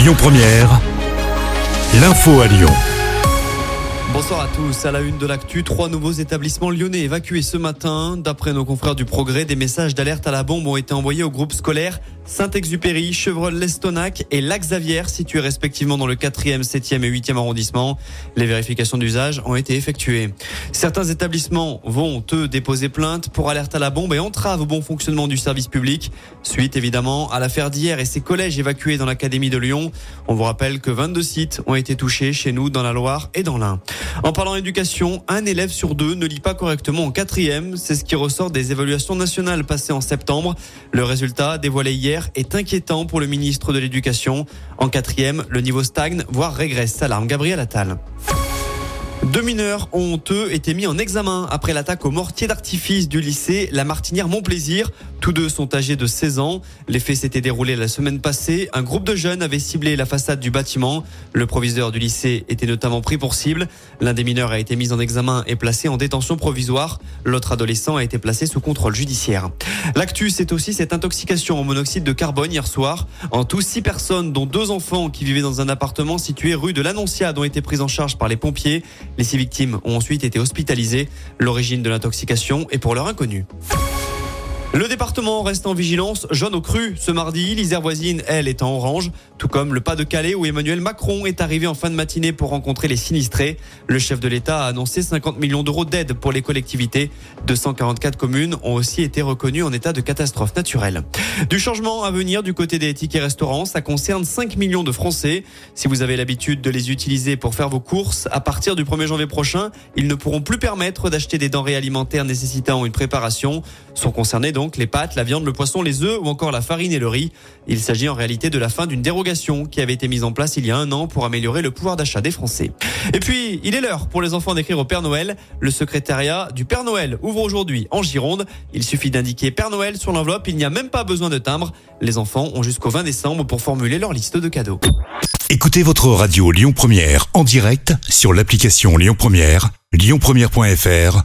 Lyon Première, l'info à Lyon. Bonsoir à tous. À la une de l'actu, trois nouveaux établissements lyonnais évacués ce matin. D'après nos confrères du Progrès, des messages d'alerte à la bombe ont été envoyés au groupe scolaire Saint-Exupéry, Chevreul-Lestonac et Lac-Xavier, situés respectivement dans le 4e, 7e et 8e arrondissement. Les vérifications d'usage ont été effectuées. Certains établissements vont, eux, déposer plainte pour alerte à la bombe et entrave au bon fonctionnement du service public. Suite, évidemment, à l'affaire d'hier et ses collèges évacués dans l'Académie de Lyon. On vous rappelle que 22 sites ont été touchés chez nous, dans la Loire et dans l'Ain. En parlant éducation, un élève sur deux ne lit pas correctement en quatrième. C'est ce qui ressort des évaluations nationales passées en septembre. Le résultat, dévoilé hier, est inquiétant pour le ministre de l'Éducation. En quatrième, le niveau stagne, voire régresse, s'alarme Gabriel Attal. Deux mineurs ont, eux, été mis en examen après l'attaque au mortier d'artifice du lycée La Martinière Montplaisir. Tous deux sont âgés de 16 ans. Les faits s'étaient déroulés la semaine passée. Un groupe de jeunes avait ciblé la façade du bâtiment. Le proviseur du lycée était notamment pris pour cible. L'un des mineurs a été mis en examen et placé en détention provisoire. L'autre adolescent a été placé sous contrôle judiciaire. L'actu, c'est aussi cette intoxication au monoxyde de carbone hier soir. En tout, six personnes, dont deux enfants qui vivaient dans un appartement situé rue de l'Annonciade, ont été prises en charge par les pompiers. Les six victimes ont ensuite été hospitalisées. L'origine de l'intoxication est pour l'heure inconnue. Le département reste en vigilance jaune au cru ce mardi. L'Isère voisine, elle, est en orange, tout comme le pas de Calais où Emmanuel Macron est arrivé en fin de matinée pour rencontrer les sinistrés. Le chef de l'État a annoncé 50 millions d'euros d'aide pour les collectivités. 244 communes ont aussi été reconnues en état de catastrophe naturelle. Du changement à venir du côté des tickets restaurants, ça concerne 5 millions de Français. Si vous avez l'habitude de les utiliser pour faire vos courses, à partir du 1er janvier prochain, ils ne pourront plus permettre d'acheter des denrées alimentaires nécessitant une préparation. Sont concernés les pâtes, la viande, le poisson, les œufs ou encore la farine et le riz. Il s'agit en réalité de la fin d'une dérogation qui avait été mise en place il y a un an pour améliorer le pouvoir d'achat des Français. Et puis, il est l'heure pour les enfants d'écrire au Père Noël. Le secrétariat du Père Noël ouvre aujourd'hui en Gironde. Il suffit d'indiquer Père Noël sur l'enveloppe. Il n'y a même pas besoin de timbre. Les enfants ont jusqu'au 20 décembre pour formuler leur liste de cadeaux. Écoutez votre radio Lyon Première en direct sur l'application Lyon Première, lyonpremière.fr